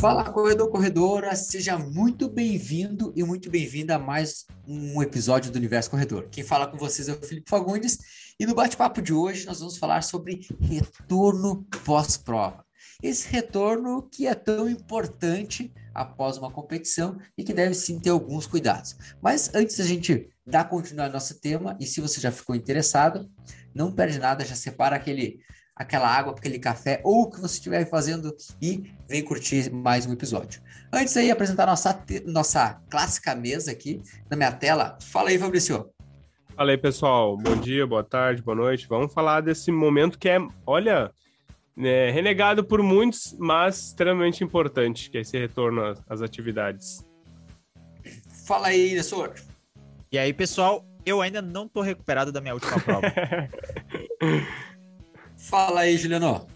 Fala, corredor, corredora, seja muito bem-vindo e muito bem-vinda a mais um episódio do Universo Corredor. Quem fala com vocês é o Felipe Fagundes e no bate-papo de hoje nós vamos falar sobre retorno pós-prova. Esse retorno que é tão importante após uma competição e que deve sim ter alguns cuidados. Mas antes da gente dar continuidade ao nosso tema, e se você já ficou interessado, não perde nada, já separa aquele aquela água, aquele café, ou o que você estiver fazendo e vem curtir mais um episódio. Antes aí, apresentar nossa, nossa clássica mesa aqui na minha tela. Fala aí, Fabrício. Fala aí, pessoal. Bom dia, boa tarde, boa noite. Vamos falar desse momento que é, olha, é, renegado por muitos, mas extremamente importante, que é esse retorno às, atividades. Fala aí, Nessor. E aí, pessoal, eu ainda não estou recuperado da minha última prova. Fala aí, Juliano.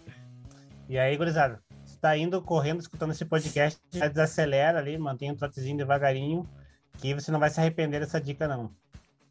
E aí, gurizada? Você tá indo correndo, escutando esse podcast, já desacelera ali, mantém um trotezinho devagarinho, que você não vai se arrepender dessa dica, não.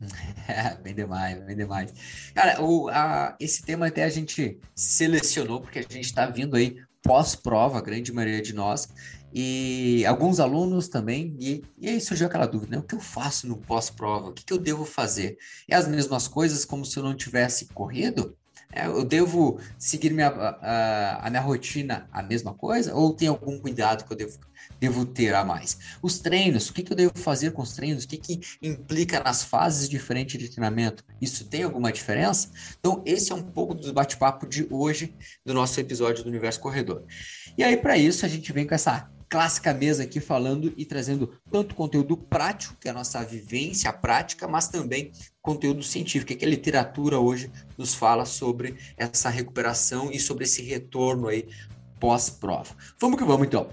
É, bem demais, bem demais. Cara, o, a, esse tema até a gente selecionou, porque a gente está vindo aí pós-prova, a grande maioria de nós, e alguns alunos também, e, e aí surgiu aquela dúvida, né? O que eu faço no pós-prova? O que, que eu devo fazer? É as mesmas coisas como se eu não tivesse corrido? É, eu devo seguir minha, a, a, minha rotina a mesma coisa? Ou tem algum cuidado que eu devo, devo ter a mais? Os treinos, o que, que eu devo fazer com os treinos? O que, que implica nas fases diferentes de treinamento? Isso tem alguma diferença? Então, esse é um pouco do bate-papo de hoje do nosso episódio do Universo Corredor. E aí, para isso, a gente vem com essa clássica mesa aqui falando e trazendo tanto conteúdo prático, que é a nossa vivência prática, mas também conteúdo científico, que a literatura hoje nos fala sobre essa recuperação e sobre esse retorno aí pós-prova. Vamos que vamos então.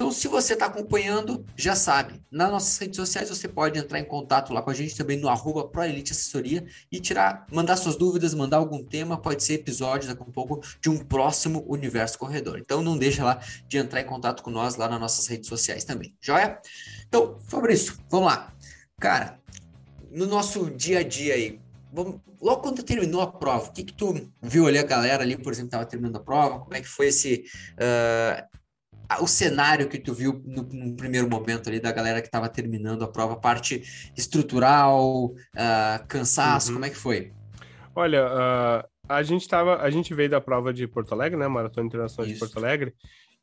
Então, se você está acompanhando, já sabe, nas nossas redes sociais você pode entrar em contato lá com a gente também no arroba ProElite Assessoria e tirar, mandar suas dúvidas, mandar algum tema, pode ser episódio daqui a um pouco de um próximo Universo Corredor. Então não deixa lá de entrar em contato com nós lá nas nossas redes sociais também, joia? Então, Fabrício, vamos lá. Cara, no nosso dia a dia aí, vamos, logo quando terminou a prova, o que que tu viu ali a galera ali, por exemplo, estava terminando a prova, como é que foi esse... Uh, o cenário que tu viu no, no, primeiro momento ali da galera que estava terminando a prova, parte estrutural, uh, cansaço, uhum. como é que foi? Olha, uh, a gente tava, a gente veio da prova de Porto Alegre, né, Maratona Internacional Isso. de Porto Alegre,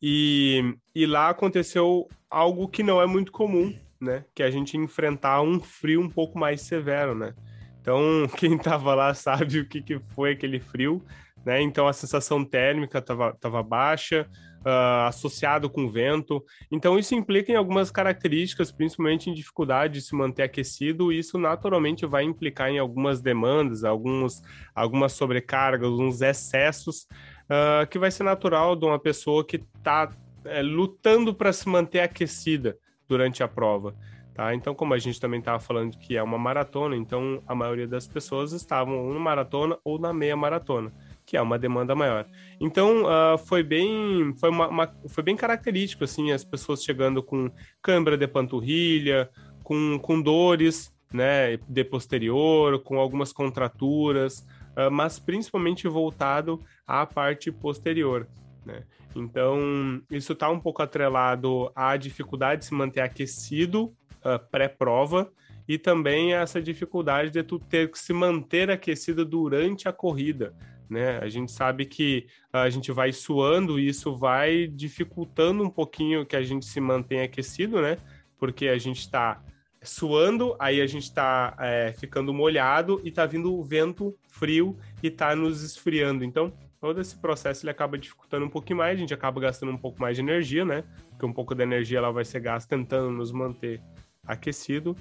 e, e lá aconteceu algo que não é muito comum, né, que é a gente enfrentar um frio um pouco mais severo, né. Então, quem estava lá sabe o que, que foi aquele frio, né, então a sensação térmica estava tava baixa, uh, associado com vento. Então, isso implica em algumas características, principalmente em dificuldade de se manter aquecido, e isso naturalmente vai implicar em algumas demandas, alguns, algumas sobrecargas, uns excessos, uh, que vai ser natural de uma pessoa que está é, lutando para se manter aquecida durante a prova. Tá? Então, como a gente também estava falando que é uma maratona, então a maioria das pessoas estavam ou na maratona ou na meia maratona que é uma demanda maior. Então, uh, foi bem foi, uma, uma, foi bem característico, assim, as pessoas chegando com câimbra de panturrilha, com, com dores, né, de posterior, com algumas contraturas, uh, mas principalmente voltado à parte posterior, né? Então, isso está um pouco atrelado à dificuldade de se manter aquecido uh, pré-prova, e também essa dificuldade de tu ter que se manter aquecido durante a corrida né? A gente sabe que a gente vai suando e isso vai dificultando um pouquinho que a gente se mantenha aquecido, né? Porque a gente está suando, aí a gente está é, ficando molhado e está vindo o vento frio e está nos esfriando. Então, todo esse processo ele acaba dificultando um pouquinho mais, a gente acaba gastando um pouco mais de energia, né? Porque um pouco da energia ela vai ser gasta tentando nos manter aquecido.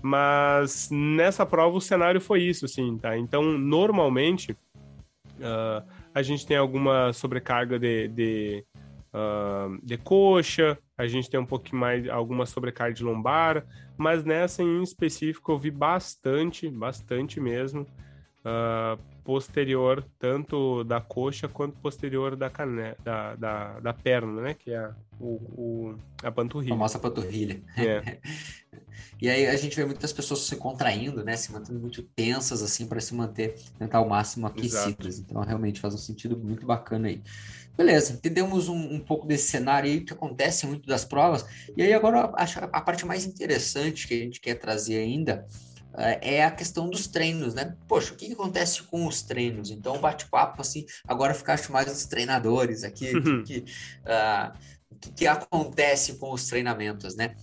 Mas nessa prova o cenário foi isso, assim, tá? Então, normalmente, Uh, a gente tem alguma sobrecarga de, de, uh, de coxa, a gente tem um pouquinho mais, alguma sobrecarga de lombar, mas nessa em específico eu vi bastante, bastante mesmo, uh, posterior, tanto da coxa quanto posterior da, cane... da, da, da perna, né? Que é o, o, a panturrilha. A famosa panturrilha. É. e aí a gente vê muitas pessoas se contraindo, né? Se mantendo muito tensas, assim, para se manter, tentar ao máximo aquecidas. Então, realmente faz um sentido muito bacana aí. Beleza, entendemos um, um, pouco desse cenário aí que acontece muito das provas. E aí agora acho a parte mais interessante que a gente quer trazer ainda é, é a questão dos treinos, né? Poxa, o que, que acontece com os treinos? Então, bate-papo, assim, agora ficaste mais os treinadores aqui, o que, que, uh, que, que, acontece com os treinamentos, né?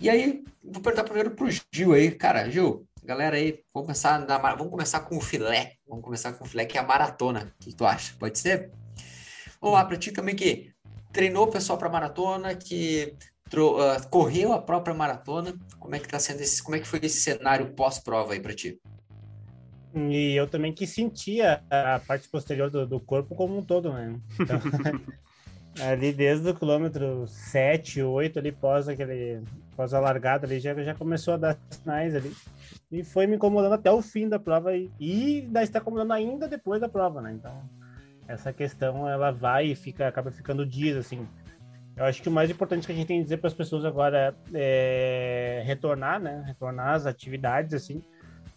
E aí, vou perguntar primeiro pro Gil aí, cara, Gil, galera aí, vamos começar, na, vamos começar com o filé, vamos começar com o filé, que é a maratona, o que tu acha? Pode ser? Vamos lá, para ti também que treinou o pessoal para maratona, que uh, correu a própria maratona. Como é que tá sendo esse, como é que foi esse cenário pós-prova aí para ti? E eu também que sentia a parte posterior do, do corpo como um todo, né? Então, ali desde o quilômetro 7, 8 ali pós aquele pós a largada ali já já começou a dar sinais ali. E foi me incomodando até o fim da prova e, ainda está incomodando ainda depois da prova, né? Então, essa questão ela vai e fica acaba ficando dias assim. Eu acho que o mais importante que a gente tem que dizer para as pessoas agora é retornar, né? Retornar às atividades, assim.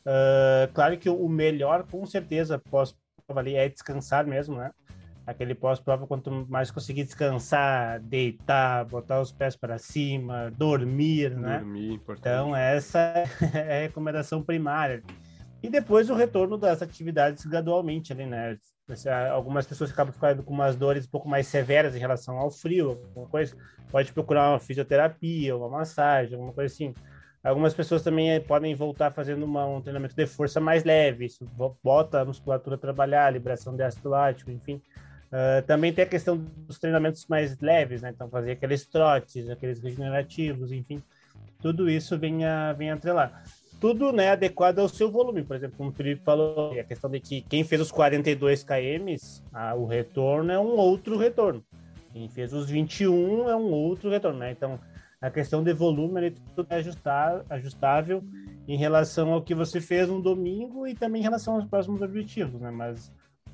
Uh, claro que o melhor, com certeza, pós-prova ali é descansar mesmo, né? Aquele pós-prova, quanto mais conseguir descansar, deitar, botar os pés para cima, dormir, né? Dormir, importante. Então, essa é a recomendação primária. E depois o retorno das atividades gradualmente ali, né? Algumas pessoas acabam ficando com umas dores um pouco mais severas em relação ao frio, alguma coisa. Pode procurar uma fisioterapia, uma massagem, alguma coisa assim. Algumas pessoas também eh, podem voltar fazendo uma, um treinamento de força mais leve, isso bota a musculatura a trabalhar, a liberação de ácido lático, enfim. Uh, também tem a questão dos treinamentos mais leves, né? Então, fazer aqueles trotes, aqueles regenerativos, enfim. Tudo isso vem a, vem a atrelar tudo né, adequado ao seu volume. Por exemplo, como o Felipe falou, a questão de que quem fez os 42 km, ah, o retorno é um outro retorno. Quem fez os 21 é um outro retorno, né? Então, a questão de volume ele tudo é ajustável em relação ao que você fez no domingo e também em relação aos próximos objetivos, né? Mas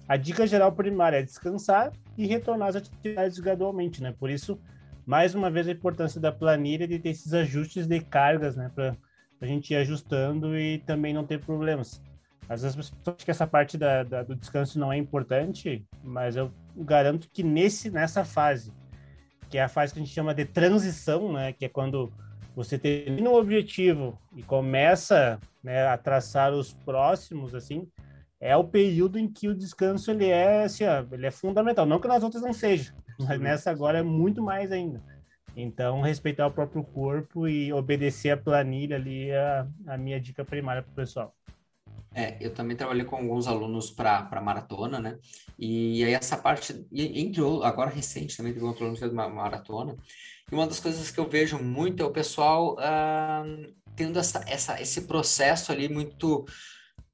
a dica geral primária é descansar e retornar às atividades gradualmente, né? Por isso, mais uma vez, a importância da planilha de ter esses ajustes de cargas, né? Para a gente ir ajustando e também não ter problemas. Às vezes as pessoas acham que essa parte da, da, do descanso não é importante, mas eu garanto que nesse, nessa fase, que é a fase que a gente chama de transição, né, que é quando você termina um objetivo e começa né, a traçar os próximos, assim, é o período em que o descanso ele é, assim, ó, ele é fundamental. Não que nas outras não seja, mas nessa agora é muito mais ainda. Então, respeitar o próprio corpo e obedecer a planilha ali é a, minha dica primária para o pessoal. É, eu também trabalhei com alguns alunos para maratona, né? E aí essa parte, entre agora recente também teve um aluno que fez uma maratona. E uma das coisas que eu vejo muito é o pessoal uh, tendo essa, essa, esse processo ali muito.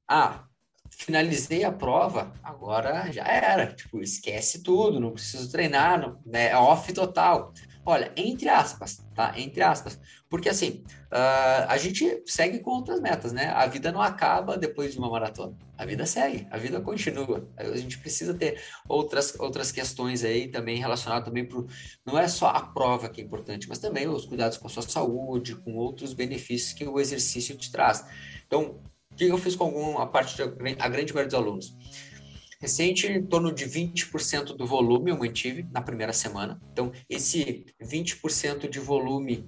Ah, finalizei a prova, agora já era. Tipo, esquece tudo, não preciso treinar, não, né? É off total. Olha, entre aspas, tá? Entre aspas. Porque assim, uh, a gente segue com outras metas, né? A vida não acaba depois de uma maratona. A vida segue, a vida continua. A gente precisa ter outras, outras questões aí também relacionadas também para Não é só a prova que é importante, mas também os cuidados com a sua saúde, com outros benefícios que o exercício te traz. Então, o que eu fiz com algum, a parte da a grande maioria dos alunos? Recente, em torno de 20% do volume eu mantive na primeira semana. Então, esse 20% de volume,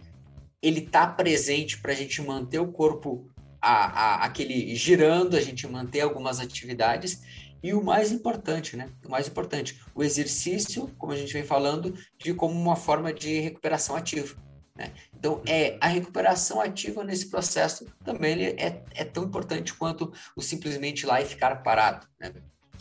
ele está presente para a gente manter o corpo a, a, aquele girando, a gente manter algumas atividades. E o mais importante, né? O mais importante, o exercício, como a gente vem falando, de como uma forma de recuperação ativa. Né? Então, é, a recuperação ativa nesse processo também é, é tão importante quanto o simplesmente ir lá e ficar parado. Né?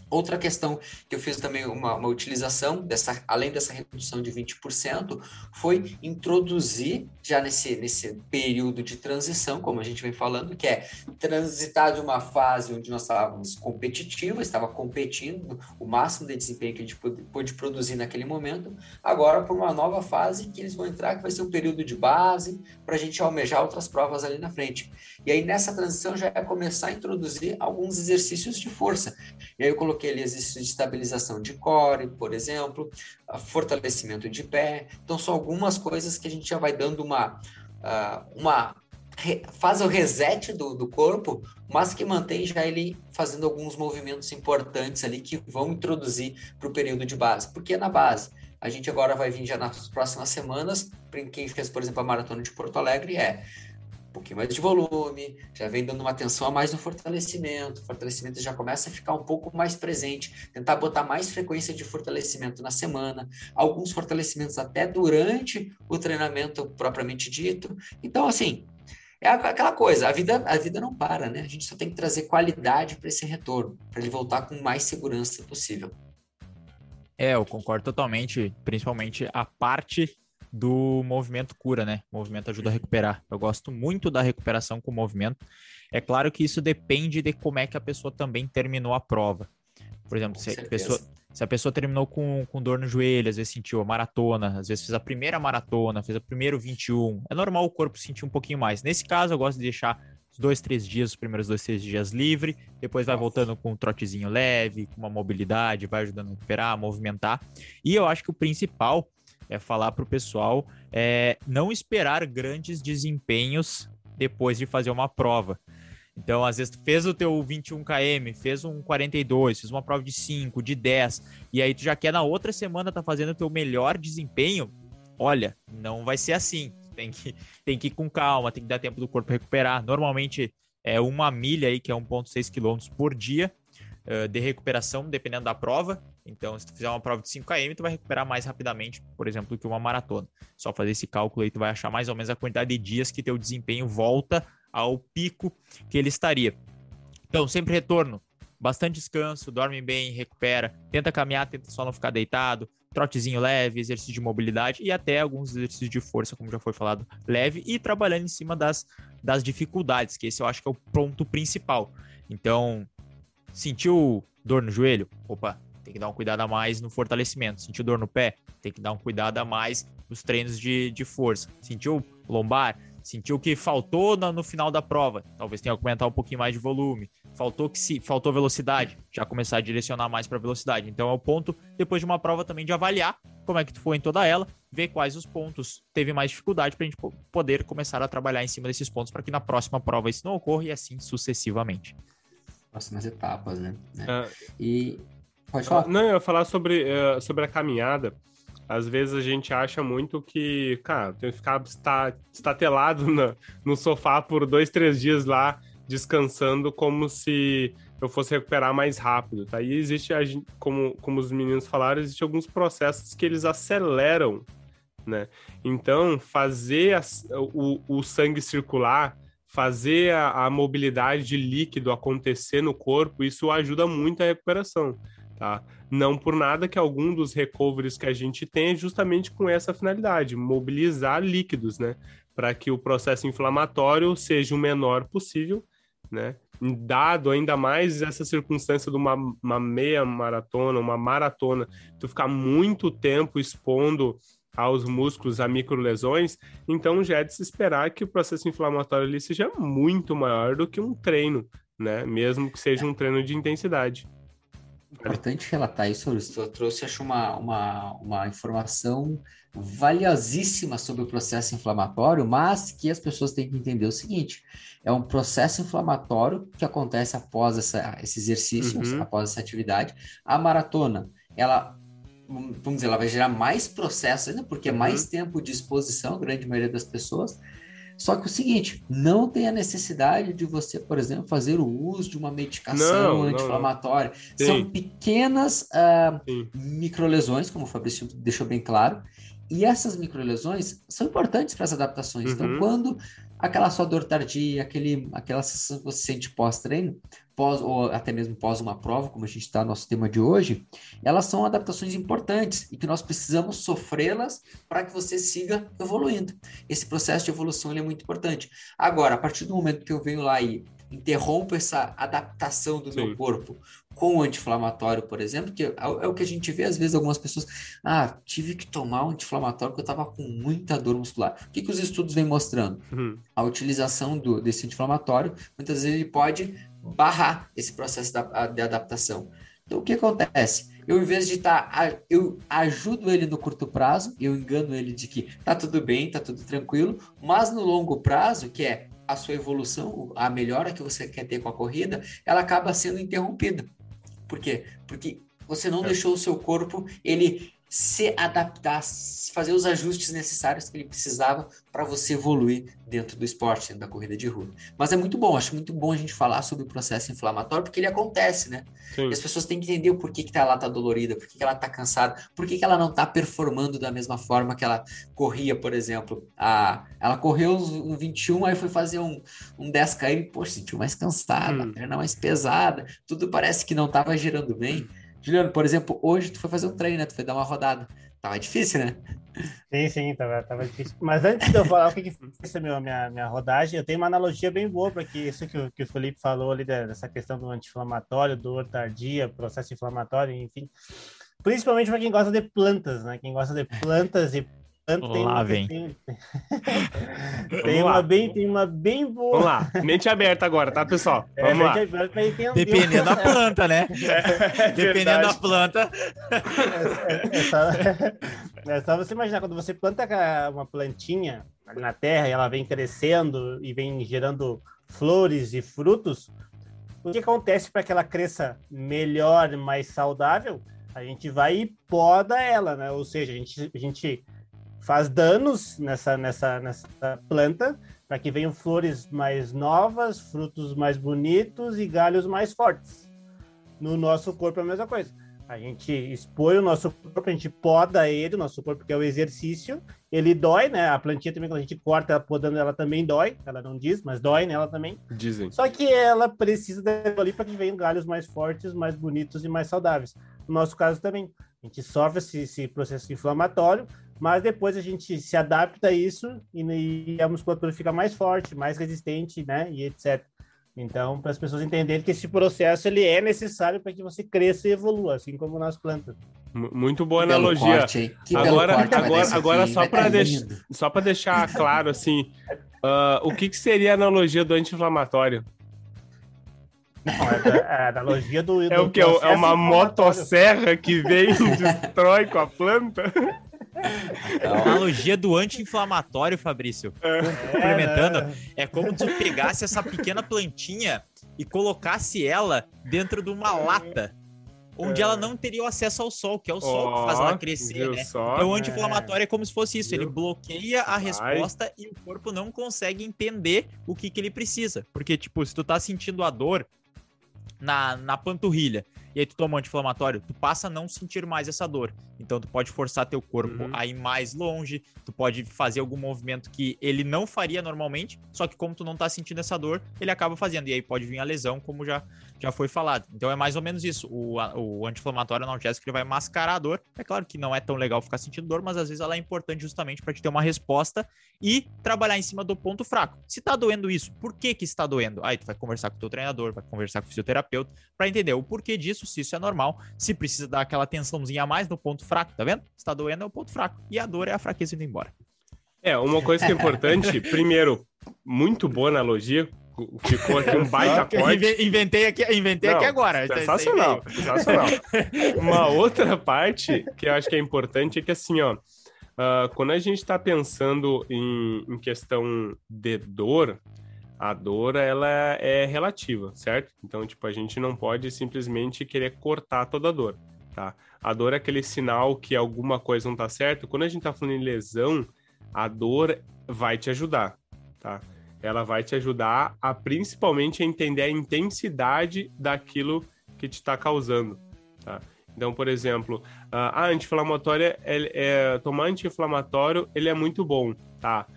Outra questão que eu fiz também uma, uma utilização, dessa, além dessa redução de 20%, foi introduzir, já nesse, nesse período de transição, como a gente vem falando, que é transitar de uma fase onde nós estávamos competitivos, estava competindo o máximo de desempenho que a gente pôde, pôde produzir naquele momento, agora por uma nova fase que eles vão entrar, que vai ser um período de base, para a gente almejar outras provas ali na frente. E aí nessa transição já é começar a introduzir alguns exercícios de força. E aí eu coloquei ali exercícios de estabilização de core, por exemplo, fortalecimento de pé. Então são algumas coisas que a gente já vai dando uma, uma faz o reset do, do corpo, mas que mantém já ele fazendo alguns movimentos importantes ali que vão introduzir para o período de base. Porque na base, a gente agora vai vir já nas próximas semanas, para quem fez, por exemplo, a maratona de Porto Alegre, é pouquinho mais de volume, já vem dando uma atenção a mais no fortalecimento, o fortalecimento já começa a ficar um pouco mais presente, tentar botar mais frequência de fortalecimento na semana, alguns fortalecimentos até durante o treinamento propriamente dito. Então, assim, é aquela coisa, a vida, a vida não para, né? A gente só tem que trazer qualidade para esse retorno, para ele voltar com mais segurança possível. É, eu concordo totalmente, principalmente a parte do movimento cura, né? O movimento ajuda a recuperar. Eu gosto muito da recuperação com o movimento. É claro que isso depende de como é que a pessoa também terminou a prova. Por exemplo, se a, pessoa, se a pessoa terminou com, com dor no joelho, às vezes sentiu a maratona, às vezes fez a primeira maratona, fez o primeiro 21, é normal o corpo sentir um pouquinho mais. Nesse caso, eu gosto de deixar os dois, três dias, os primeiros dois, três dias livre, depois vai voltando com um trotezinho leve, com uma mobilidade, vai ajudando a recuperar, a movimentar. E eu acho que o principal é falar para o pessoal é, não esperar grandes desempenhos depois de fazer uma prova. Então, às vezes, tu fez o teu 21 km, fez um 42, fez uma prova de 5, de 10, e aí tu já quer na outra semana tá fazendo o teu melhor desempenho. Olha, não vai ser assim. Tem que, tem que ir com calma, tem que dar tempo do corpo recuperar. Normalmente é uma milha aí, que é 1,6 km por dia, uh, de recuperação, dependendo da prova. Então, se tu fizer uma prova de 5km, tu vai recuperar mais rapidamente, por exemplo, do que uma maratona. Só fazer esse cálculo aí, tu vai achar mais ou menos a quantidade de dias que teu desempenho volta ao pico que ele estaria. Então, sempre retorno, bastante descanso, dorme bem, recupera, tenta caminhar, tenta só não ficar deitado, trotezinho leve, exercício de mobilidade e até alguns exercícios de força, como já foi falado, leve e trabalhando em cima das, das dificuldades, que esse eu acho que é o ponto principal. Então, sentiu dor no joelho? Opa, tem que dar um cuidado a mais no fortalecimento. Sentiu dor no pé? Tem que dar um cuidado a mais nos treinos de, de força. Sentiu lombar? Sentiu que faltou no, no final da prova? Talvez tenha que aumentar um pouquinho mais de volume. Faltou que se faltou velocidade, já começar a direcionar mais para velocidade. Então é o ponto depois de uma prova também de avaliar como é que tu foi em toda ela, ver quais os pontos teve mais dificuldade para a gente poder começar a trabalhar em cima desses pontos para que na próxima prova isso não ocorra e assim sucessivamente. Próximas etapas, né? É. E Pode falar. Não, eu ia falar sobre, uh, sobre a caminhada. Às vezes a gente acha muito que, cara, tem que ficar estatelado no, no sofá por dois, três dias lá, descansando, como se eu fosse recuperar mais rápido, tá? E existe, como, como os meninos falaram, existe alguns processos que eles aceleram, né? Então, fazer a, o, o sangue circular, fazer a, a mobilidade de líquido acontecer no corpo, isso ajuda muito a recuperação tá? Não por nada que algum dos recoveries que a gente tem é justamente com essa finalidade, mobilizar líquidos, né? Para que o processo inflamatório seja o menor possível, né? Dado ainda mais essa circunstância de uma, uma meia maratona, uma maratona, tu ficar muito tempo expondo aos músculos a microlesões, então já é de se esperar que o processo inflamatório ali seja muito maior do que um treino, né? Mesmo que seja um treino de intensidade. Importante relatar isso. Eu trouxe, acho, uma, uma, uma informação valiosíssima sobre o processo inflamatório, mas que as pessoas têm que entender o seguinte: é um processo inflamatório que acontece após essa, esse exercício, uhum. após essa atividade. A maratona, ela vamos dizer, ela vai gerar mais processo ainda, porque é uhum. mais tempo de exposição, a grande maioria das pessoas, só que o seguinte, não tem a necessidade de você, por exemplo, fazer o uso de uma medicação anti-inflamatória. São pequenas uh, microlesões, como o Fabrício deixou bem claro, e essas microlesões são importantes para as adaptações. Então, uhum. Então, quando aquela sua dor tardia, aquele, aquela sensação que você sente pós-treino, pós, ou até mesmo pós uma prova, como a gente está no nosso tema de hoje, elas são adaptações importantes e que nós precisamos sofrê-las para que você siga evoluindo. Esse processo de evolução é muito importante. Agora, a partir do momento que eu venho lá e interrompo essa adaptação do Sim. meu corpo com o anti-inflamatório, por exemplo, que é, é, o que a gente vê às vezes algumas pessoas, ah, tive que tomar um anti-inflamatório porque eu estava com muita dor muscular. O que, que os estudos vêm mostrando? Uhum. A utilização do, desse anti-inflamatório, muitas vezes ele pode barrar esse processo da, de adaptação. Então, o que acontece? Eu, em vez de estar, tá, eu ajudo ele no curto prazo, eu engano ele de que tá tudo bem, tá tudo tranquilo, mas no longo prazo, que é a sua evolução, a melhora que você quer ter com a corrida, ela acaba sendo interrompida. Por quê? Porque você não é. deixou o seu corpo ele se adaptar, fazer os ajustes necessários que ele precisava para você evoluir dentro do esporte, dentro da corrida de rua. Mas é muito bom, acho muito bom a gente falar sobre o processo inflamatório, porque ele acontece, né? Sim. E as pessoas têm que entender o porquê que ela está dolorida, por que ela está cansada, por que ela não está performando da mesma forma que ela corria, por exemplo. A, ela correu um 21, aí foi fazer um, um 10 km, poxa, sentiu mais cansada, hum. a perna mais pesada, tudo parece que não estava girando bem. Juliano, por exemplo, hoje tu foi fazer um treino, né? Tu foi dar uma rodada. Tava difícil, né? Sim, sim, tava, tava difícil. Mas antes de eu falar o que, que foi essa minha, minha, minha rodagem, eu tenho uma analogia bem boa para que isso que o, que o Felipe falou ali dessa questão do anti-inflamatório, dor tardia, processo inflamatório, enfim. Principalmente para quem gosta de plantas, né? Quem gosta de plantas e tem lá, vem. Tem, tem uma bem, tem uma bem boa. Vamos lá, mente aberta agora, tá, pessoal? É, Vamos é, lá. Aberta, Dependendo da planta, né? É, Dependendo da planta. É, é, só, é só você imaginar, quando você planta uma plantinha na terra e ela vem crescendo e vem gerando flores e frutos, o que acontece para que ela cresça melhor, mais saudável? A gente vai e poda ela, né? Ou seja, a gente, a gente faz danos nessa, nessa, nessa planta para que venham flores mais novas, frutos mais bonitos e galhos mais fortes. No nosso corpo é a mesma coisa. A gente expõe o nosso corpo, a gente poda ele, o nosso corpo, que é o exercício. Ele dói, né? A plantinha também, quando a gente corta ela podando, ela também dói. Ela não diz, mas dói nela também. Dizem. Só que ela precisa daquilo ali para que venham galhos mais fortes, mais bonitos e mais saudáveis. No nosso caso também. A gente sofre esse, esse processo inflamatório, mas depois a gente se adapta a isso e, e a musculatura fica mais forte, mais resistente, né? E etc. Então, para as pessoas entenderem que esse processo ele é necessário para que você cresça e evolua, assim como nas plantas. Muito boa analogia. Corte, agora, corte, agora, agora só para deix... para deixar claro assim, uh, o que, que seria a analogia do anti-inflamatório? É, é a analogia do, do é o que é uma motosserra que vem e destrói com a planta. A analogia do anti-inflamatório, Fabrício, é. complementando, é, é como se pegasse essa pequena plantinha e colocasse ela dentro de uma lata onde é. ela não teria o acesso ao sol, que é o sol oh, que faz ela crescer, né? Só, então, o anti-inflamatório é. é como se fosse isso, ele bloqueia a resposta e o corpo não consegue entender o que, que ele precisa. Porque, tipo, se tu tá sentindo a dor na, na panturrilha e aí tu toma um anti-inflamatório, tu passa a não sentir mais essa dor. Então tu pode forçar teu corpo uhum. a ir mais longe, tu pode fazer algum movimento que ele não faria normalmente, só que como tu não tá sentindo essa dor, ele acaba fazendo. E aí pode vir a lesão, como já, já foi falado. Então é mais ou menos isso. O, o anti-inflamatório analgésico ele vai mascarar a dor. É claro que não é tão legal ficar sentindo dor, mas às vezes ela é importante justamente para te ter uma resposta e trabalhar em cima do ponto fraco. Se tá doendo isso, por que que está doendo? Aí tu vai conversar com o teu treinador, vai conversar com o fisioterapeuta para entender o porquê disso, se isso é normal, se precisa dar aquela tensãozinha a mais no ponto fraco, tá vendo? Se tá doendo é o ponto fraco e a dor é a fraqueza indo embora. É, uma coisa que é importante, primeiro, muito boa analogia, ficou aqui um baita corte. Inventei aqui, inventei Não, aqui agora. Sensacional, sensacional. Uma outra parte que eu acho que é importante é que assim, ó, uh, quando a gente está pensando em, em questão de dor, a dor ela é relativa, certo? Então, tipo, a gente não pode simplesmente querer cortar toda a dor, tá? A dor é aquele sinal que alguma coisa não tá certo. Quando a gente tá falando em lesão, a dor vai te ajudar, tá? Ela vai te ajudar a principalmente a entender a intensidade daquilo que te está causando, tá? Então, por exemplo, a anti-inflamatória, é, é, tomar anti-inflamatório, ele é muito bom, tá?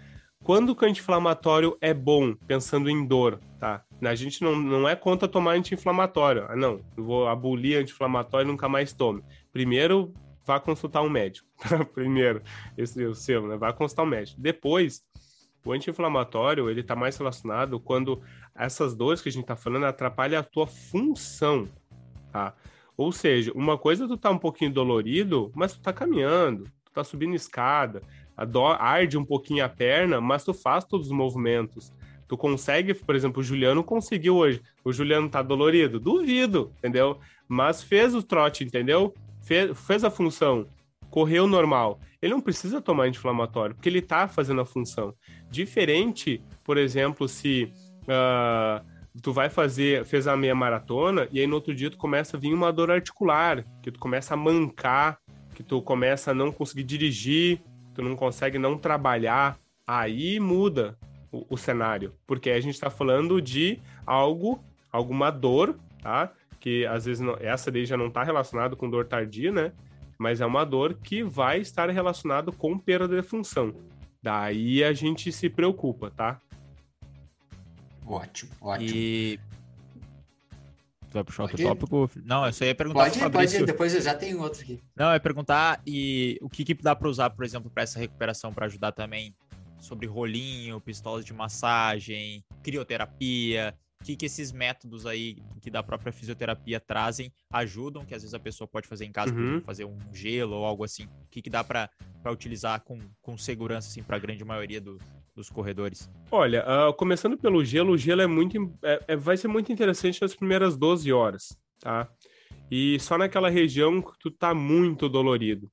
Quando o anti-inflamatório é bom, pensando em dor, tá? A gente não, não é contra tomar anti-inflamatório. Ah, não, vou abolir anti-inflamatório e nunca mais tome. Primeiro, vá consultar um médico. Primeiro, esse é o seu, né? Vá consultar um médico. Depois, o anti-inflamatório, ele tá mais relacionado quando essas dores que a gente tá falando atrapalham a tua função, tá? Ou seja, uma coisa é tu tá um pouquinho dolorido, mas tu tá caminhando, tu tá subindo escada, dor, arde um pouquinho a perna, mas tu faz todos os movimentos. Tu consegue, por exemplo, o Juliano conseguiu hoje. O Juliano tá dolorido? Duvido, entendeu? Mas fez o trote, entendeu? Fez, fez a função, correu normal. Ele não precisa tomar anti-inflamatório, porque ele tá fazendo a função. Diferente, por exemplo, se uh, tu vai fazer, fez a meia maratona, e aí no outro dia tu começa a vir uma dor articular, que tu começa a mancar, que tu começa a não conseguir dirigir, tu não consegue não trabalhar, aí muda o, o cenário, porque a gente está falando de algo, alguma dor, tá? Que às vezes não, essa daí já não está relacionada com dor tardia, né? Mas é uma dor que vai estar relacionado com perda de função. Daí a gente se preocupa, tá? Ótimo, ótimo. E Tu vai puxar pode outro ir? tópico? Não, eu só ia perguntar pode, ir, pode ir, depois eu já tenho outro aqui. Não, é perguntar e o que, que dá para usar, por exemplo, para essa recuperação, para ajudar também sobre rolinho, pistolas de massagem, crioterapia, o que, que esses métodos aí que da própria fisioterapia trazem ajudam, que às vezes a pessoa pode fazer em casa, uhum. fazer um gelo ou algo assim. O que, que dá para utilizar com, com segurança assim, para a grande maioria do, dos corredores? Olha, uh, começando pelo gelo, o gelo é muito, é, é, vai ser muito interessante nas primeiras 12 horas, tá? E só naquela região que tu tá muito dolorido.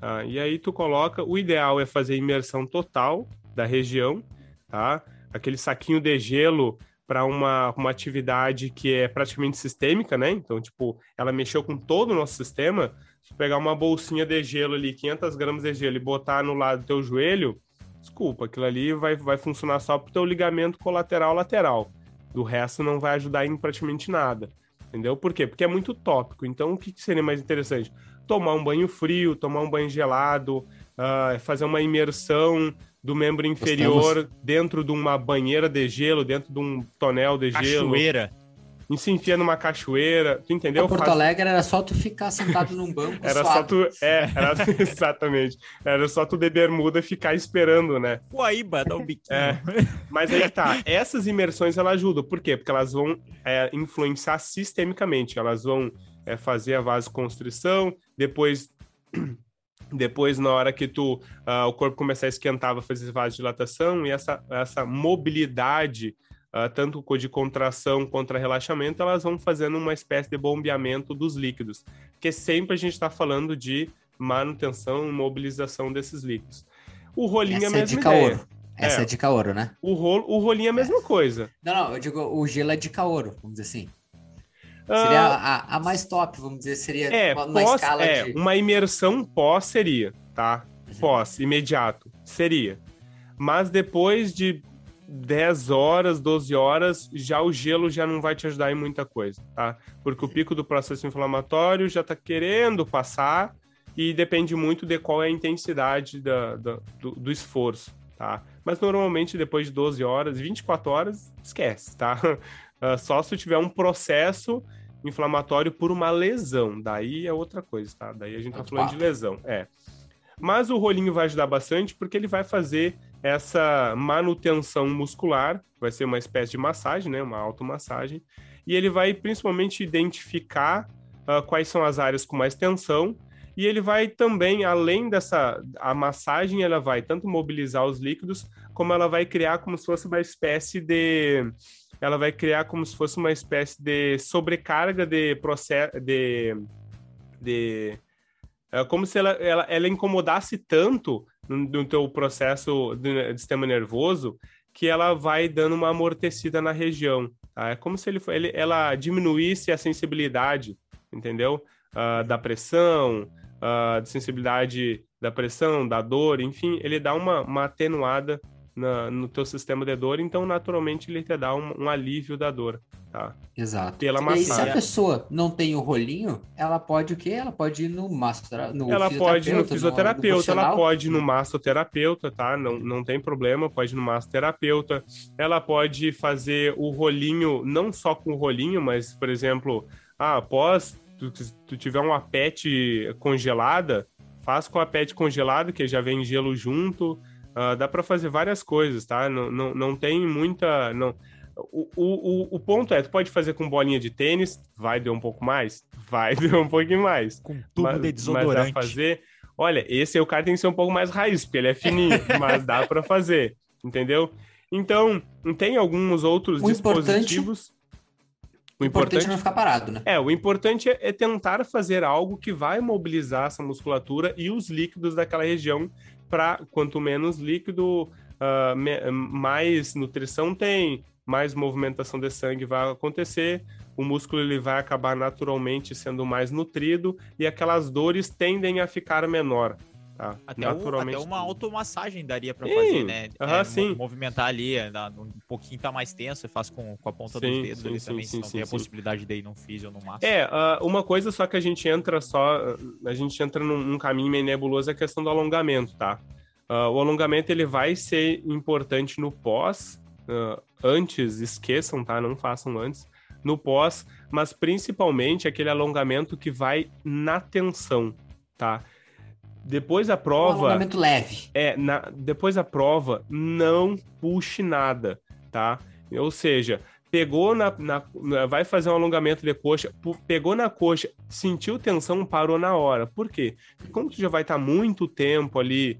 Tá? E aí tu coloca, o ideal é fazer imersão total da região, tá? Aquele saquinho de gelo para uma, uma atividade que é praticamente sistêmica, né? Então, tipo, ela mexeu com todo o nosso sistema. Se pegar uma bolsinha de gelo ali, 500 gramas de gelo e botar no lado do teu joelho, desculpa, aquilo ali vai, vai funcionar só pro teu ligamento colateral lateral. Do resto não vai ajudar em praticamente nada. Entendeu? Por quê? Porque é muito tópico. Então, o que, que seria mais interessante? Tomar um banho frio, tomar um banho gelado, uh, fazer uma imersão do membro inferior Gostamos. dentro de uma banheira de gelo, dentro de um tonel de gelo. Cachoeira. E se enfia numa cachoeira, tu entendeu? Em Porto Faz... Alegre era só tu ficar sentado num banco Era suado. só tu, é, era, exatamente. Era só tu de bermuda e ficar esperando, né? Guaíba, dá um biquinho. É, mas aí tá, essas imersões elas ajudam, por quê? Porque elas vão é, influenciar sistemicamente, elas vão é, fazer a vasoconstrição, depois depois, na hora que tu, uh, o corpo começar a esquentar, vai fazer vasodilatação e essa, essa mobilidade, uh, tanto de contração contra relaxamento, elas vão fazendo uma espécie de bombeamento dos líquidos. Porque sempre a gente está falando de manutenção e mobilização desses líquidos. O rolinho essa é a mesma é de ideia. Caoro. Essa é, é de caoro, né? O, rolo, o rolinho é a mesma é. coisa. Não, não, eu digo o gelo é de caoro, vamos dizer assim. Seria uh, a, a, mais top, vamos dizer, seria é, uma, uma pós, escala é, de... Uma imersão pós seria, tá? Uhum. Pós, imediato, seria. Mas depois de 10 horas, 12 horas, já o gelo já não vai te ajudar em muita coisa, tá? Porque o pico do processo inflamatório já tá querendo passar e depende muito de qual é a intensidade da, da do, do esforço, tá? Mas normalmente depois de 12 horas, 24 horas, esquece, tá? Uh, só se tiver um processo inflamatório por uma lesão. Daí é outra coisa, tá? Daí a gente tá falando de lesão. É. Mas o rolinho vai ajudar bastante porque ele vai fazer essa manutenção muscular, vai ser uma espécie de massagem, né? Uma automassagem. E ele vai principalmente identificar uh, quais são as áreas com mais tensão. E ele vai também, além dessa a massagem, ela vai tanto mobilizar os líquidos, como ela vai criar como se fosse uma espécie de ela vai criar como se fosse uma espécie de sobrecarga de processo de, de é como se ela, ela, ela incomodasse tanto no, no teu processo de, de, sistema nervoso que ela vai dando uma amortecida na região. Tá? É como se ele, ele, ela diminuísse a sensibilidade, entendeu? Uh, da pressão, uh, de sensibilidade da pressão, da dor, enfim, ele dá uma, uma atenuada na, no teu sistema de dor, então naturalmente ele te dá um, um alívio da dor, tá? Exato. Pela E aí, se a massagem. pessoa não tem o rolinho, ela pode o quê? Ela pode ir no mastro, no Ela pode ir no fisioterapeuta, fisioterapeuta, ela pode ir no massoterapeuta, tá? Não, não tem problema, pode ir no massoterapeuta. Ela pode fazer o rolinho, não só com o rolinho, mas, por exemplo, ah, após tu, tu tiver uma PET congelada, faz com a PET congelada, que já vem gelo junto. Ah, dá para fazer várias coisas, tá? Não, não, não tem muita. Não... O, o, o- ponto é, tu pode fazer com bolinha de tênis, vai doer um pouco mais? Vai doer um pouquinho mais. Com tubo Mas- de Mas desodorante. dá fazer. Olha, esse aí o cara tem que ser um pouco mais raiz, porque ele é fininho, mas dá para fazer, entendeu? Então, tem alguns outros O importante- dispositivos. O importante é não ficar parado, né? É, o importante é, é tentar fazer algo que vai mobilizar essa musculatura e os líquidos daquela região para quanto menos líquido, ah, me- mais nutrição tem, mais movimentação de sangue vai acontecer, o músculo ele vai acabar naturalmente sendo mais nutrido e aquelas dores tendem a ficar menor. Tá? Até, o- até uma automassagem daria Sim, fazer, né? aham, mo- sim. Movimentar ali, é, um pouquinho tá mais tenso, você faz com, com a ponta Sim, dos dedos sim, ali sim, também, sim, se não tem a possibilidade de ir num físio ou num massa. É, ah, uma coisa só que a gente entra só, a gente entra num, num caminho meio nebuloso é a questão do alongamento, tá? Ah, o alongamento ele vai ser importante no pós, ah, antes, esqueçam, tá? Não façam antes. No pós, mas principalmente aquele alongamento que vai na tensão, tá? Depois da Um prova, alongamento leve. é, na- depois da prova, não puxe nada, tá? Ou seja, pegou na, na- vai fazer um alongamento de coxa, pegou na coxa, sentiu tensão, parou na hora. Por quê? Porque como tu já vai estar muito tempo ali,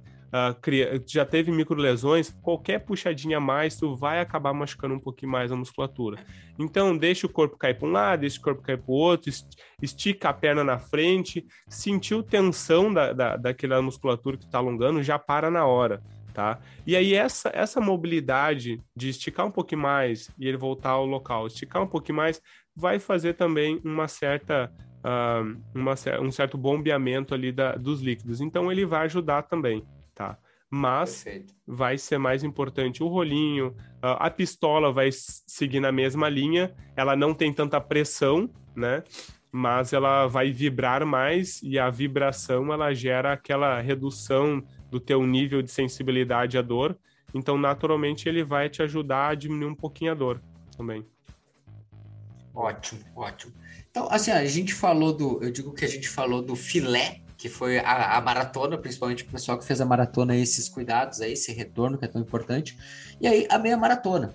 cria- já teve microlesões, qualquer puxadinha a mais, tu vai acabar machucando um pouquinho mais a musculatura. Então, deixa o corpo cair para um lado, deixa o corpo cair para o outro, est- estica a perna na frente, sentiu tensão da, da, daquela musculatura que está alongando, já para na hora, tá? E aí essa, essa mobilidade de esticar um pouquinho mais e ele voltar ao local, esticar um pouquinho mais, vai fazer também uma certa, ah, uma, um certo bombeamento ali da, dos líquidos. Então ele vai ajudar também, tá? Mas Perfeito. vai ser mais importante o rolinho, a pistola vai seguir na mesma linha, ela não tem tanta pressão, né? Mas ela vai vibrar mais e a vibração ela gera aquela redução do teu nível de sensibilidade à dor. Então, naturalmente, ele vai te ajudar a diminuir um pouquinho a dor também. Ótimo, ótimo. Então, assim, a gente falou do. Eu digo que a gente falou do filé, que foi a, a maratona, principalmente o pessoal que fez a maratona, esses cuidados aí, esse retorno que é tão importante. E aí, a meia maratona.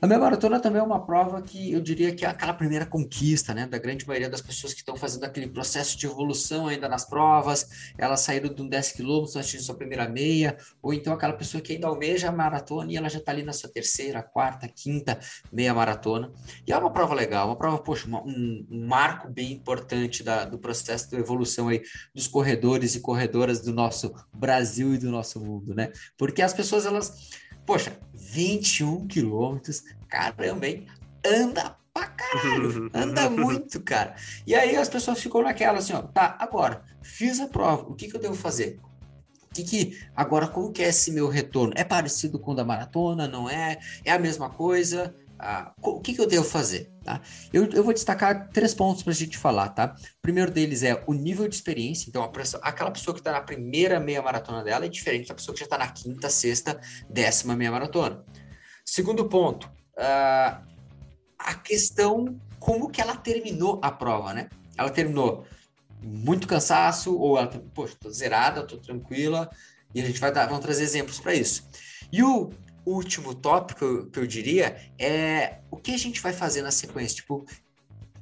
A meia maratona também é uma prova que eu diria que é aquela primeira conquista, né, da grande maioria das pessoas que estão fazendo aquele processo de evolução ainda nas provas, elas saíram de um 10 quilômetros, atingindo sua primeira meia, ou então aquela pessoa que ainda almeja a maratona e ela já está ali na sua terceira, quarta, quinta meia maratona. E é uma prova legal, uma prova, poxa, uma- um, um marco bem importante da- do processo de evolução aí dos corredores e corredoras do nosso Brasil e do nosso mundo, né? Porque as pessoas, elas, poxa, 21 quilômetros, caramba, hein? Anda pra caralho, anda muito, cara. E aí as pessoas ficam naquela assim, ó, tá, agora, fiz a prova, o que que eu devo fazer? O que que, agora, como que é esse meu retorno? É parecido com o da maratona, não é? É a mesma coisa? Ah, o que, que eu devo fazer? Tá? Eu, eu vou destacar três pontos para a gente falar, tá? O primeiro deles é o nível de experiência. Então, pessoa- aquela pessoa que está na primeira meia maratona dela é diferente da pessoa que já está na quinta, sexta, décima meia maratona. Segundo ponto, ah, a questão como que ela terminou a prova, né? Ela terminou muito cansaço ou ela, poxa, tô zerada, tô tranquila e a gente vai dar, vamos trazer exemplos para isso. E o último tópico que eu diria é o que a gente vai fazer na sequência, tipo,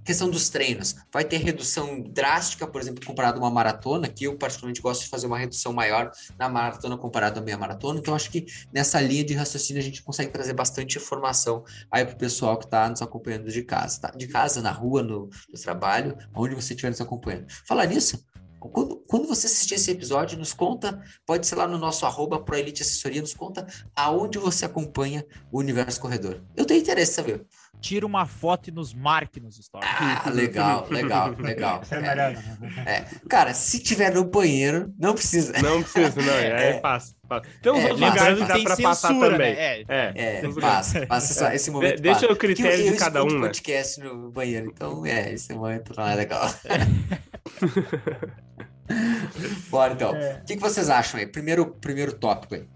questão dos treinos. Vai ter redução drástica, por exemplo, comparado a uma maratona, que eu particularmente gosto de fazer uma redução maior na maratona comparado à meia maratona. Então, acho que nessa linha de raciocínio a gente consegue trazer bastante informação aí para o pessoal que está nos acompanhando de casa, tá? De casa, na rua, no, no trabalho, onde você estiver nos acompanhando. Falar nisso, Quando, quando você assistir esse episódio, nos conta, pode ser lá no nosso arroba Proelite Assessoria, nos conta aonde você acompanha o Universo Corredor. Eu tenho interesse em saber. Tira uma foto e nos marque nos stories. Ah, legal, legal, legal. É, né? é. Cara, se tiver no banheiro, não precisa. Não precisa, não. É, é fácil. Tem uns é, outros lugares que dá pra passar também. Né? É, é, é passa, passa esse momento. deixa passa. o critério eu, de cada um, né? podcast no banheiro, então é, esse momento não é legal. Bora então. É. O que, que vocês acham aí? Primeiro, primeiro tópico aí.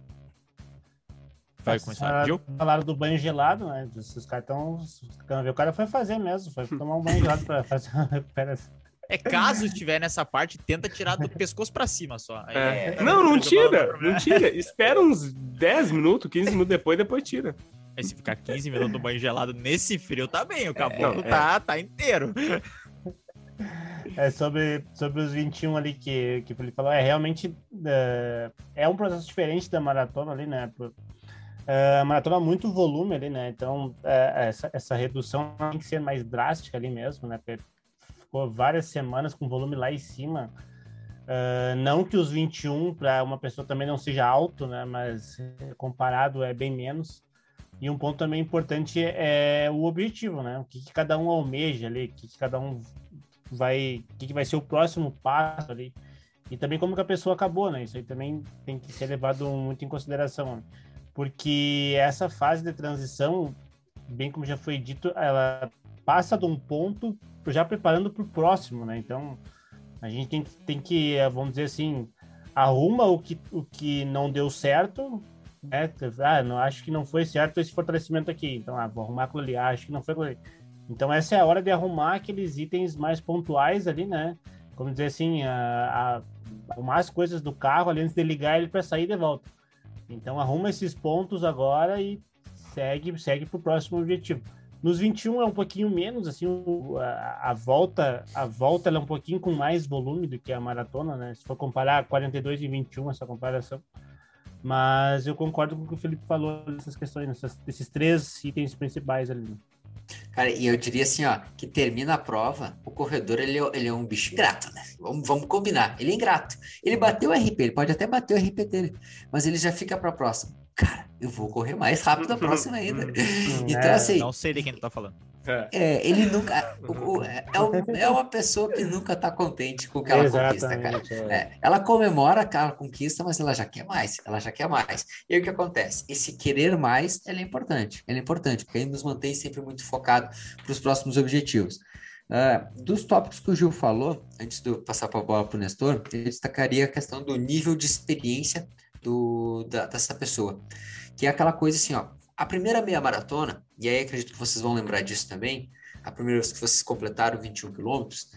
Vai começar, viu? Falaram do banho gelado, né? Os caras estão. O cara foi fazer mesmo, foi tomar um banho gelado para fazer uma recuperação. É caso estiver nessa parte, tenta tirar do pescoço para cima só. É. É, não, não tira, não tira. Espera uns 10 minutos, 15 minutos depois, depois tira. Aí se ficar 15 minutos no banho gelado nesse frio, tá bem. O caboclo é, tá, tá inteiro. É sobre, sobre os 21 ali que, que ele falou. É realmente é, é um processo diferente da maratona ali, né? É, a maratona é muito volume ali, né? Então, é, essa, essa redução tem que ser mais drástica ali mesmo, né? Ficou várias semanas com volume lá em cima. Uh, não que os 21 para uma pessoa também não seja alto, né? Mas comparado é bem menos. E um ponto também importante é o objetivo, né? O que, que cada um almeja ali, o que, que cada um vai, o que, que vai ser o próximo passo ali. E também como que a pessoa acabou, né? Isso aí também tem que ser levado muito em consideração. Né? Porque essa fase de transição, bem como já foi dito, ela passa de um ponto já preparando para o próximo, né? Então, a gente tem, tem que, vamos dizer assim, arruma o que, o que não deu certo, né? Ah, não, acho que não foi certo esse fortalecimento aqui, então, ah, vou arrumar aquilo ali, ah, acho que não foi aquilo ali. Então, essa é a hora de arrumar aqueles itens mais pontuais ali, né? Como dizer assim, a, a, arrumar as coisas do carro ali antes de ligar ele para sair de volta. Então, arruma esses pontos agora e segue, segue para o próximo objetivo. Nos 21 é um pouquinho menos, assim, a, a volta, a volta é um pouquinho com mais volume do que a maratona, né? Se for comparar 42 e 21, essa comparação. Mas eu concordo com o que o Felipe falou nessas questões, nessas, nesses três itens principais ali. Cara, e eu diria assim, ó, que termina a prova, o corredor, ele, é ele é um bicho ingrato, né? Vamos, vamos combinar, ele é ingrato. Ele bateu o RP, ele pode até bater o RP dele, mas ele já fica para a próxima. Cara, eu vou correr mais rápido a próxima ainda. então, é, assim. Não sei de quem tu tá falando. É, é ele nunca. O, é, é, é, uma pessoa que nunca tá contente com o que ela Exatamente, conquista, cara. É. é. ela comemora aquela conquista, mas ela já quer mais. Ela já quer mais. E aí o que acontece? Esse querer mais é importante. É importante, porque ele nos mantém sempre muito focado para os próximos objetivos. Uh, dos tópicos que o Gil falou, antes de eu passar a bola para o Nestor, ele destacaria a questão do nível de experiência do, da, dessa pessoa. Que é aquela coisa assim, ó. A primeira meia maratona, e aí acredito que vocês vão lembrar disso também, a primeira vez que vocês completaram 21 quilômetros,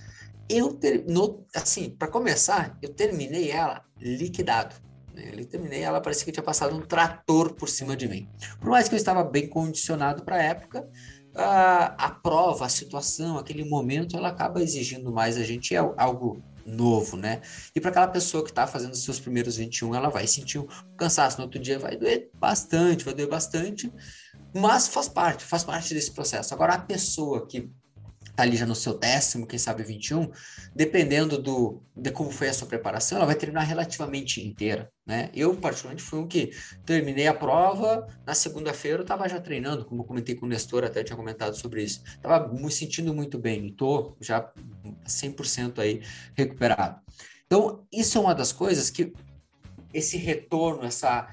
eu, ter, no, assim, para começar, eu terminei ela liquidado. Né? Eu terminei ela, parecia que tinha passado um trator por cima de mim. Por mais que eu estava bem condicionado para a época, a, prova, a situação, aquele momento, ela acaba exigindo mais a gente, é algo novo, né? E para aquela pessoa que está fazendo os seus primeiros 21, ela vai sentir um cansaço no outro dia, vai doer bastante, vai doer bastante, mas faz parte, faz parte desse processo. Agora, a pessoa que tá ali já no seu décimo, quem sabe 21, dependendo do, de como foi a sua preparação, ela vai terminar relativamente inteira, né? Eu, particularmente, fui um que terminei a prova, na segunda-feira eu estava já treinando, como eu comentei com o Nestor, até tinha comentado sobre isso. Tava me sentindo muito bem, e tô já 100% aí recuperado. Então, isso é uma das coisas que esse retorno, essa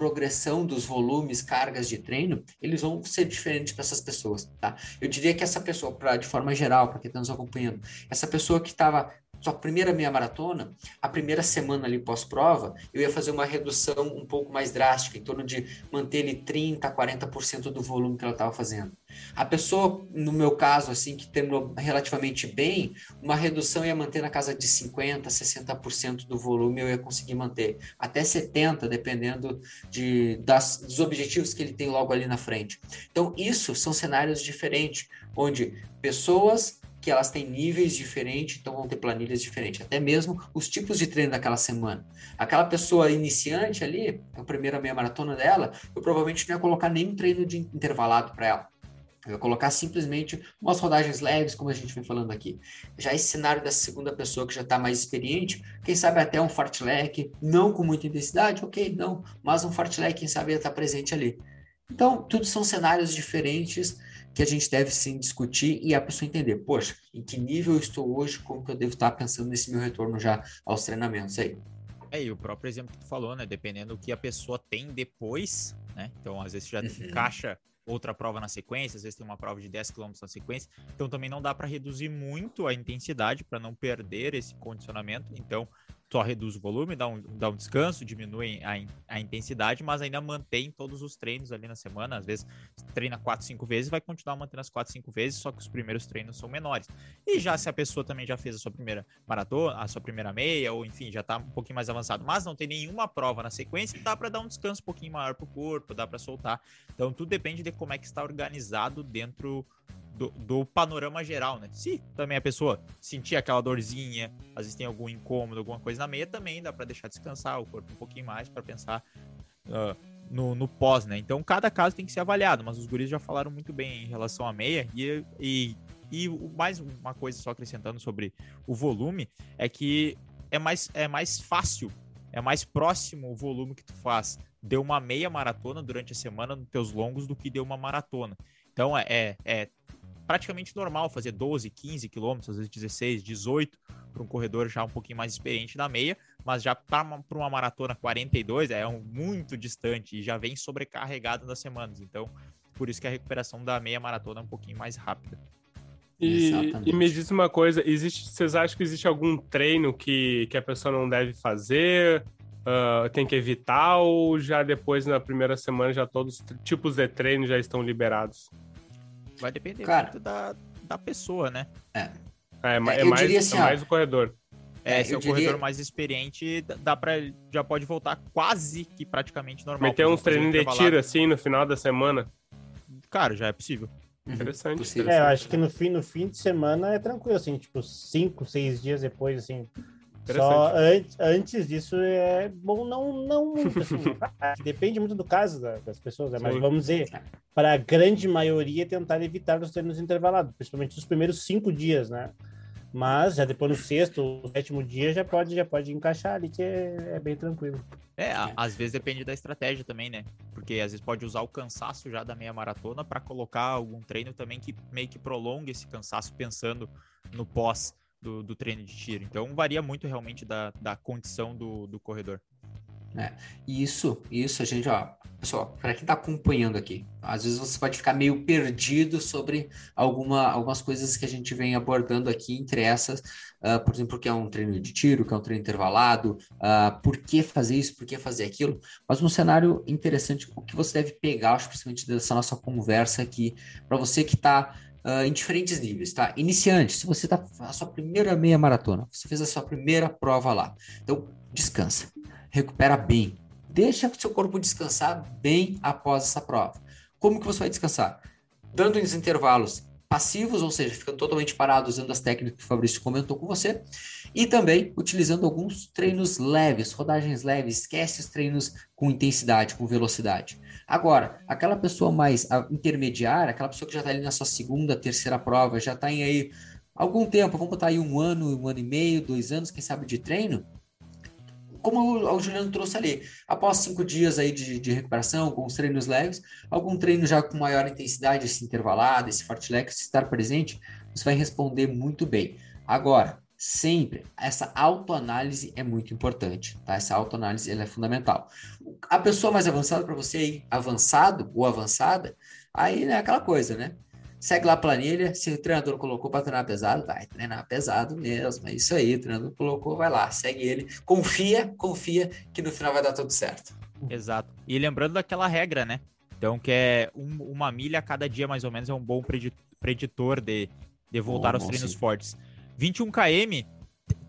progressão dos volumes, cargas de treino, eles vão ser diferentes para essas pessoas, tá? Eu diria que essa pessoa, pra, de forma geral, para quem está nos acompanhando, essa pessoa que estava sua primeira meia maratona, a primeira semana ali pós-prova, eu ia fazer uma redução um pouco mais drástica, em torno de manter ele 30, 40% do volume que ela estava fazendo. A pessoa, no meu caso, assim, que terminou relativamente bem, uma redução ia manter na casa de 50, 60% do volume eu ia conseguir manter, até 70, dependendo de, das, dos objetivos que ele tem logo ali na frente. Então, isso são cenários diferentes, onde pessoas que elas têm níveis diferentes, então vão ter planilhas diferentes, até mesmo os tipos de treino daquela semana. Aquela pessoa iniciante ali, a primeira meia maratona dela, eu provavelmente não ia colocar nenhum treino de intervalado para ela. Eu vou colocar simplesmente umas rodagens leves, como a gente vem falando aqui. Já esse cenário da segunda pessoa que já está mais experiente, quem sabe até um fartlek, não com muita intensidade, ok, não, mas um fartlek, quem sabe, está presente ali. Então, tudo são cenários diferentes que a gente deve sim discutir e a pessoa entender, poxa, em que nível eu estou hoje, como que eu devo estar pensando nesse meu retorno já aos treinamentos aí. É, e o próprio exemplo que tu falou, né? Dependendo do que a pessoa tem depois, né? Então, às vezes já uhum. encaixa outra prova na sequência, às vezes tem uma prova de 10 km na sequência, então também não dá para reduzir muito a intensidade para não perder esse condicionamento. Então, só reduz o volume, dá um, dá um descanso, diminui a, a intensidade, mas ainda mantém todos os treinos ali na semana. Às vezes treina 4, 5 vezes, vai continuar mantendo as 4, 5 vezes, só que os primeiros treinos são menores. E já se a pessoa também já fez a sua primeira maratona, a sua primeira meia, ou enfim, já tá um pouquinho mais avançado, mas não tem nenhuma prova na sequência, dá para dar um descanso um pouquinho maior pro corpo, dá para soltar. Então tudo depende de como é que está organizado dentro do, do, panorama geral, né? Se também a pessoa sentir aquela dorzinha, às vezes tem algum incômodo, alguma coisa na meia, também dá para deixar descansar o corpo um pouquinho mais para pensar uh, no, no, pós, né? Então cada caso tem que ser avaliado, mas os guris já falaram muito bem em relação à meia e, e, e mais uma coisa só acrescentando sobre o volume é que é mais, é mais fácil, é mais próximo o volume que tu faz de uma meia maratona durante a semana nos teus longos do que de uma maratona. Então é, é, é praticamente normal fazer 12, 15 quilômetros, às vezes 16, 18, para um corredor já um pouquinho mais experiente da meia, mas já para uma, uma, maratona 42 é um, muito distante e já vem sobrecarregado nas semanas. Então, por isso que a recuperação da meia maratona é um pouquinho mais rápida. E, e, me diz uma coisa, existe, vocês acham que existe algum treino que, que a pessoa não deve fazer? Uh, tem que evitar ou já depois na primeira semana já todos os tipos de treino já estão liberados? Vai depender Cara, muito da, da pessoa, né? É. É, é, é mais, assim, é mais o corredor. É, é se é o diria... corredor mais experiente, dá para já pode voltar quase que praticamente normal. Meter uns treinos de tiro assim no final da semana. Cara, já é possível. Uhum. Interessante. interessante. É, eu acho que no fim, no fim de semana é tranquilo, assim, tipo, cinco, seis dias depois, assim, só an antes disso é bom não, não muito, assim, depende muito do caso da, das pessoas, né? mas Sim. vamos dizer, para a grande maioria tentar evitar os treinos intervalados, principalmente os primeiros cinco dias, né? Mas já depois no sexto, sétimo dia já pode, já pode encaixar ali, que é, é bem tranquilo. É, às vezes depende da estratégia também, né? Porque às vezes pode usar o cansaço já da meia maratona para colocar algum treino também que meio que prolongue esse cansaço pensando no pós do, do treino de tiro. Então varia muito realmente da, da condição do, do corredor. É, isso, isso a gente, ó, pessoal, para quem está acompanhando aqui, às vezes você pode ficar meio perdido sobre alguma, algumas coisas que a gente vem abordando aqui, entre essas, uh, por exemplo, que é um treino de tiro, que é um treino intervalado, uh, por que fazer isso, por que fazer aquilo, mas um cenário interessante, o que você deve pegar, acho, principalmente dessa nossa conversa aqui, para você que está uh, em diferentes níveis, tá? Iniciante, se você está a sua primeira meia maratona, você fez a sua primeira prova lá, então descansa, recupera bem, deixa o seu corpo descansar bem após essa prova. Como que você vai descansar? Dando os intervalos passivos, ou seja, ficando totalmente parado usando as técnicas que o Fabrício comentou com você, e também utilizando alguns treinos leves, rodagens leves, esquece os treinos com intensidade, com velocidade. Agora, aquela pessoa mais intermediária, aquela pessoa que já está ali na sua segunda, terceira prova, já está em aí algum tempo, vamos botar aí um ano, um ano e meio, dois anos, quem sabe, de treino, como o, o Juliano trouxe ali, após cinco dias aí de, de, recuperação, com os treinos leves, algum treino já com maior intensidade, esse intervalado, esse fartlek, se estar presente, você vai responder muito bem. Agora, sempre essa autoanálise é muito importante, tá? Essa autoanálise ela é fundamental. A pessoa mais avançada para você aí, avançado ou avançada, aí é aquela coisa, né? Segue lá a planilha, se o treinador colocou para treinar pesado, vai treinar pesado mesmo, é isso aí, o treinador colocou, vai lá, segue ele, confia, confia que no final vai dar tudo certo. Exato. E lembrando daquela regra, né? Então, que é um, uma milha a cada dia, mais ou menos, é um bom preditor de, de voltar bom, aos bom, treinos sim. fortes. 21 km,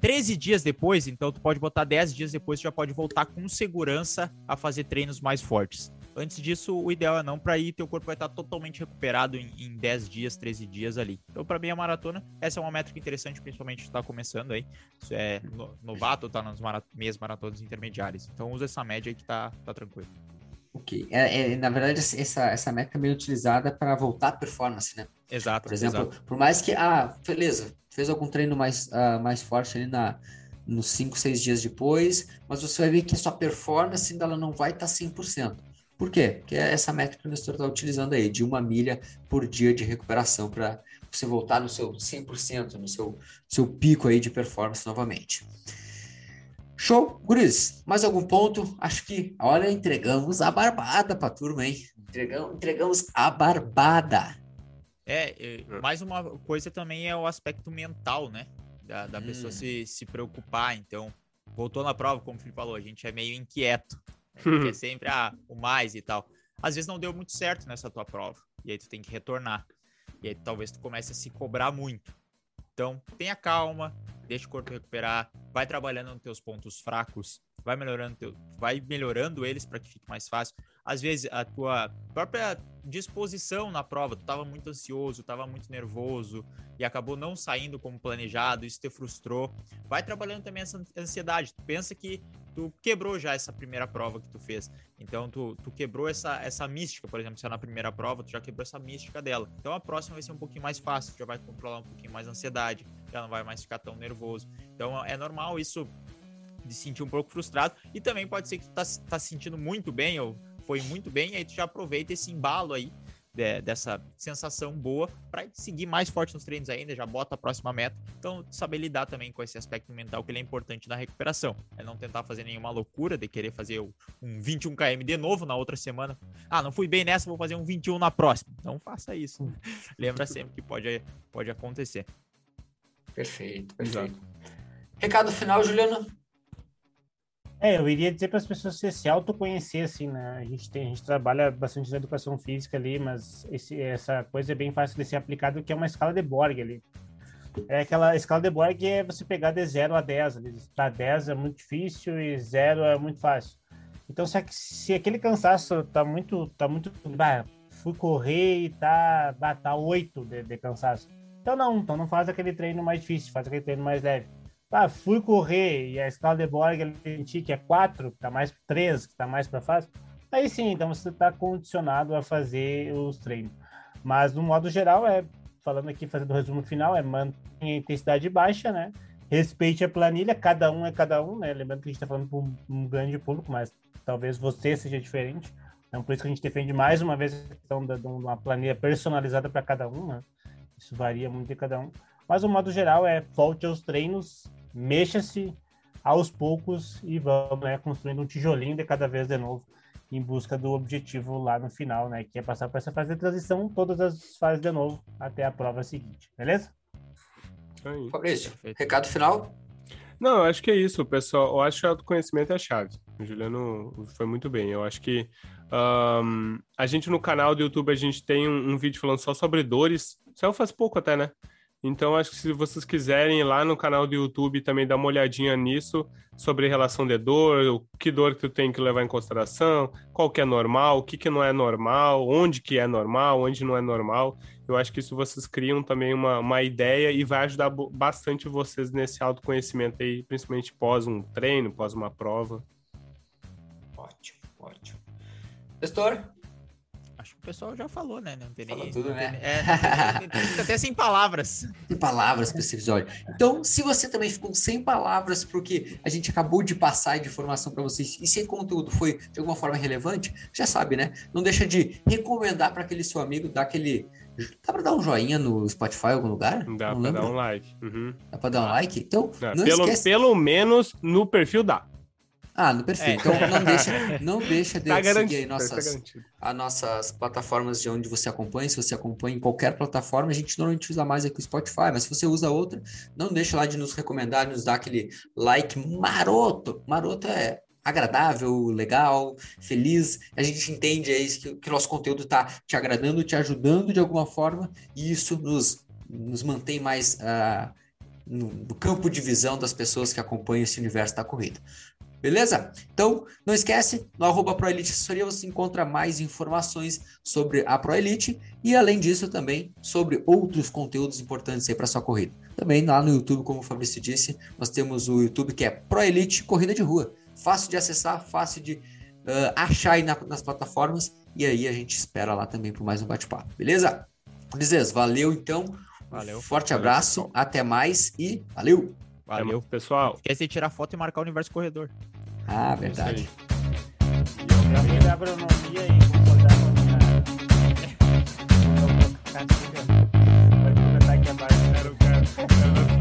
13 dias depois, então tu pode botar 10 dias depois, tu já pode voltar com segurança a fazer treinos mais fortes. Antes disso, o ideal é não para ir, teu corpo vai estar totalmente recuperado em, em 10 dias, 13 dias ali. Então, para a maratona, essa é uma métrica interessante, principalmente se tá começando aí. É novato, tá nas marat meias maratonas intermediárias. Então, usa essa média aí que tá, tá tranquilo. Ok. É, é, na verdade, essa, essa métrica é meio utilizada para voltar à performance, né? Exato. Por exemplo, exato. por mais que, ah, beleza, fez algum treino mais, uh, mais forte ali na, nos 5, 6 dias depois, mas você vai ver que a sua performance ainda ela não vai estar tá 100%. Por quê? Porque é essa métrica que o gestor está utilizando aí, de uma milha por dia de recuperação para você voltar no seu 100%, no seu, seu pico aí de performance novamente. Show, Guris, mais algum ponto? Acho que, olha, entregamos a barbada para a turma, hein? Entregamos, entregamos a barbada. É, mais uma coisa também é o aspecto mental, né? Da, da hum. pessoa se, se preocupar. Então, voltou na prova, como o Felipe falou, a gente é meio inquieto. Né? é sempre ah, o mais e tal. Às vezes não deu muito certo nessa tua prova. E aí tu tem que retornar. E aí talvez tu comece a se cobrar muito. Então, tenha calma, deixa o corpo recuperar, vai trabalhando nos teus pontos fracos, vai melhorando, teu, vai melhorando eles para que fique mais fácil às vezes a tua própria disposição na prova, tu estava muito ansioso, estava muito nervoso e acabou não saindo como planejado, isso te frustrou. Vai trabalhando também essa ansiedade. Tu pensa que tu quebrou já essa primeira prova que tu fez. Então tu, tu quebrou essa, essa mística, por exemplo, se é na primeira prova, tu já quebrou essa mística dela. Então a próxima vai ser um pouquinho mais fácil, tu já vai controlar um pouquinho mais a ansiedade, já não vai mais ficar tão nervoso. Então é normal isso de sentir um pouco frustrado e também pode ser que tu tá, tá se sentindo muito bem ou foi muito bem, aí tu já aproveita esse embalo aí de, dessa sensação boa para seguir mais forte nos treinos ainda, já bota a próxima meta. Então, saber lidar também com esse aspecto mental que ele é importante na recuperação. É não tentar fazer nenhuma loucura de querer fazer um 21 km de novo na outra semana. Ah, não fui bem nessa, vou fazer um 21 na próxima. Não faça isso. Lembra sempre que pode, pode acontecer. Perfeito, perfeito. Exato. Recado final, Juliano? É, eu iria dizer para as pessoas se, autoconhecer, assim, né? A gente, tem, a gente trabalha bastante na educação física ali, mas esse, essa coisa é bem fácil de ser aplicada, que é uma escala de Borg ali. É aquela escala de Borg é você pegar de 0 a 10. Para 10 é muito difícil e 0 é muito fácil. Então, se, se aquele cansaço tá muito. Tá muito bah, fui correr e tá, bah, tá 8 de, de cansaço. Então, não. Então, não faz aquele treino mais difícil, faz aquele treino mais leve ah, fui correr e a escala de Borg que é 4, que tá mais 3, que tá mais para fácil, aí sim, então você está condicionado a fazer os treinos. Mas no modo geral é, falando aqui, fazendo o resumo final, é mantenha a intensidade baixa, né? Respeite a planilha, cada um é cada um, né? Lembrando que a gente está falando para um, um, grande público, mas talvez você seja diferente. Então, por isso que a gente defende mais uma vez a questão de uma planilha personalizada para cada um, né? Isso varia muito de cada um. Mas o modo geral é volte aos treinos mexa-se aos poucos e vamos né, construindo um tijolinho de cada vez de novo em busca do objetivo lá no final, né? Que é passar por essa fase de transição, todas as fases de novo até a prova seguinte, beleza? Aí. Fabrício, recado final? Não, eu acho que é isso, pessoal. Eu acho que o autoconhecimento é a chave. O Juliano foi muito bem. Eu acho que um, a gente no canal do YouTube a gente tem um, um vídeo falando só sobre dores. Saiu faz pouco até, né? Então, acho que se vocês quiserem lá no canal do YouTube também dar uma olhadinha nisso, sobre relação de dor, o que dor que tu tem que levar em consideração, qual que é normal, o que, que não é normal, onde que é normal, onde não é normal. Eu acho que isso vocês criam também uma, uma ideia e vai ajudar bastante vocês nesse autoconhecimento aí, principalmente pós um treino, pós uma prova. Ótimo, ótimo. Gestor, o pessoal já falou, né? Não tem nem. Tudo, né? É, até sem palavras. Sem palavras para esse episódio. Então, se você também ficou sem palavras porque a gente acabou de passar de informação para vocês e sem conteúdo foi de alguma forma relevante, já sabe, né? Não deixa de recomendar para aquele seu amigo, dar aquele. Dá para dar um joinha no Spotify em algum lugar? Dá para dar um like. Uhum. Dá para dar um like? Então, não, não pelo, esquece... pelo menos no perfil dá. Ah, no perfil. É. Então não deixa, não deixa de tá seguir aí nossas, tá as nossas plataformas de onde você acompanha. Se você acompanha em qualquer plataforma, a gente normalmente usa mais aqui o Spotify, mas se você usa outra, não deixa lá de nos recomendar, nos dar aquele like maroto. Maroto é agradável, legal, feliz. A gente entende aí que, que o nosso conteúdo está te agradando, te ajudando de alguma forma, e isso nos, nos mantém mais uh, no, no campo de visão das pessoas que acompanham esse universo da corrida. Beleza? Então, não esquece, no arroba ProElite Assessoria você encontra mais informações sobre a ProElite e, além disso, também sobre outros conteúdos importantes aí para sua corrida. Também lá no YouTube, como o Fabrício disse, nós temos o YouTube que é ProElite Corrida de Rua. Fácil de acessar, fácil de uh, achar aí na, nas plataformas e aí a gente espera lá também por mais um bate-papo, beleza? Dizes, valeu então. Valeu. Forte valeu, abraço, pessoal. até mais e valeu! Valeu, pessoal. Esquece de tirar foto e marcar o Universo Corredor. Ah, é verdade. Pra mim, da agronomia e concordar com a. Vai comentar.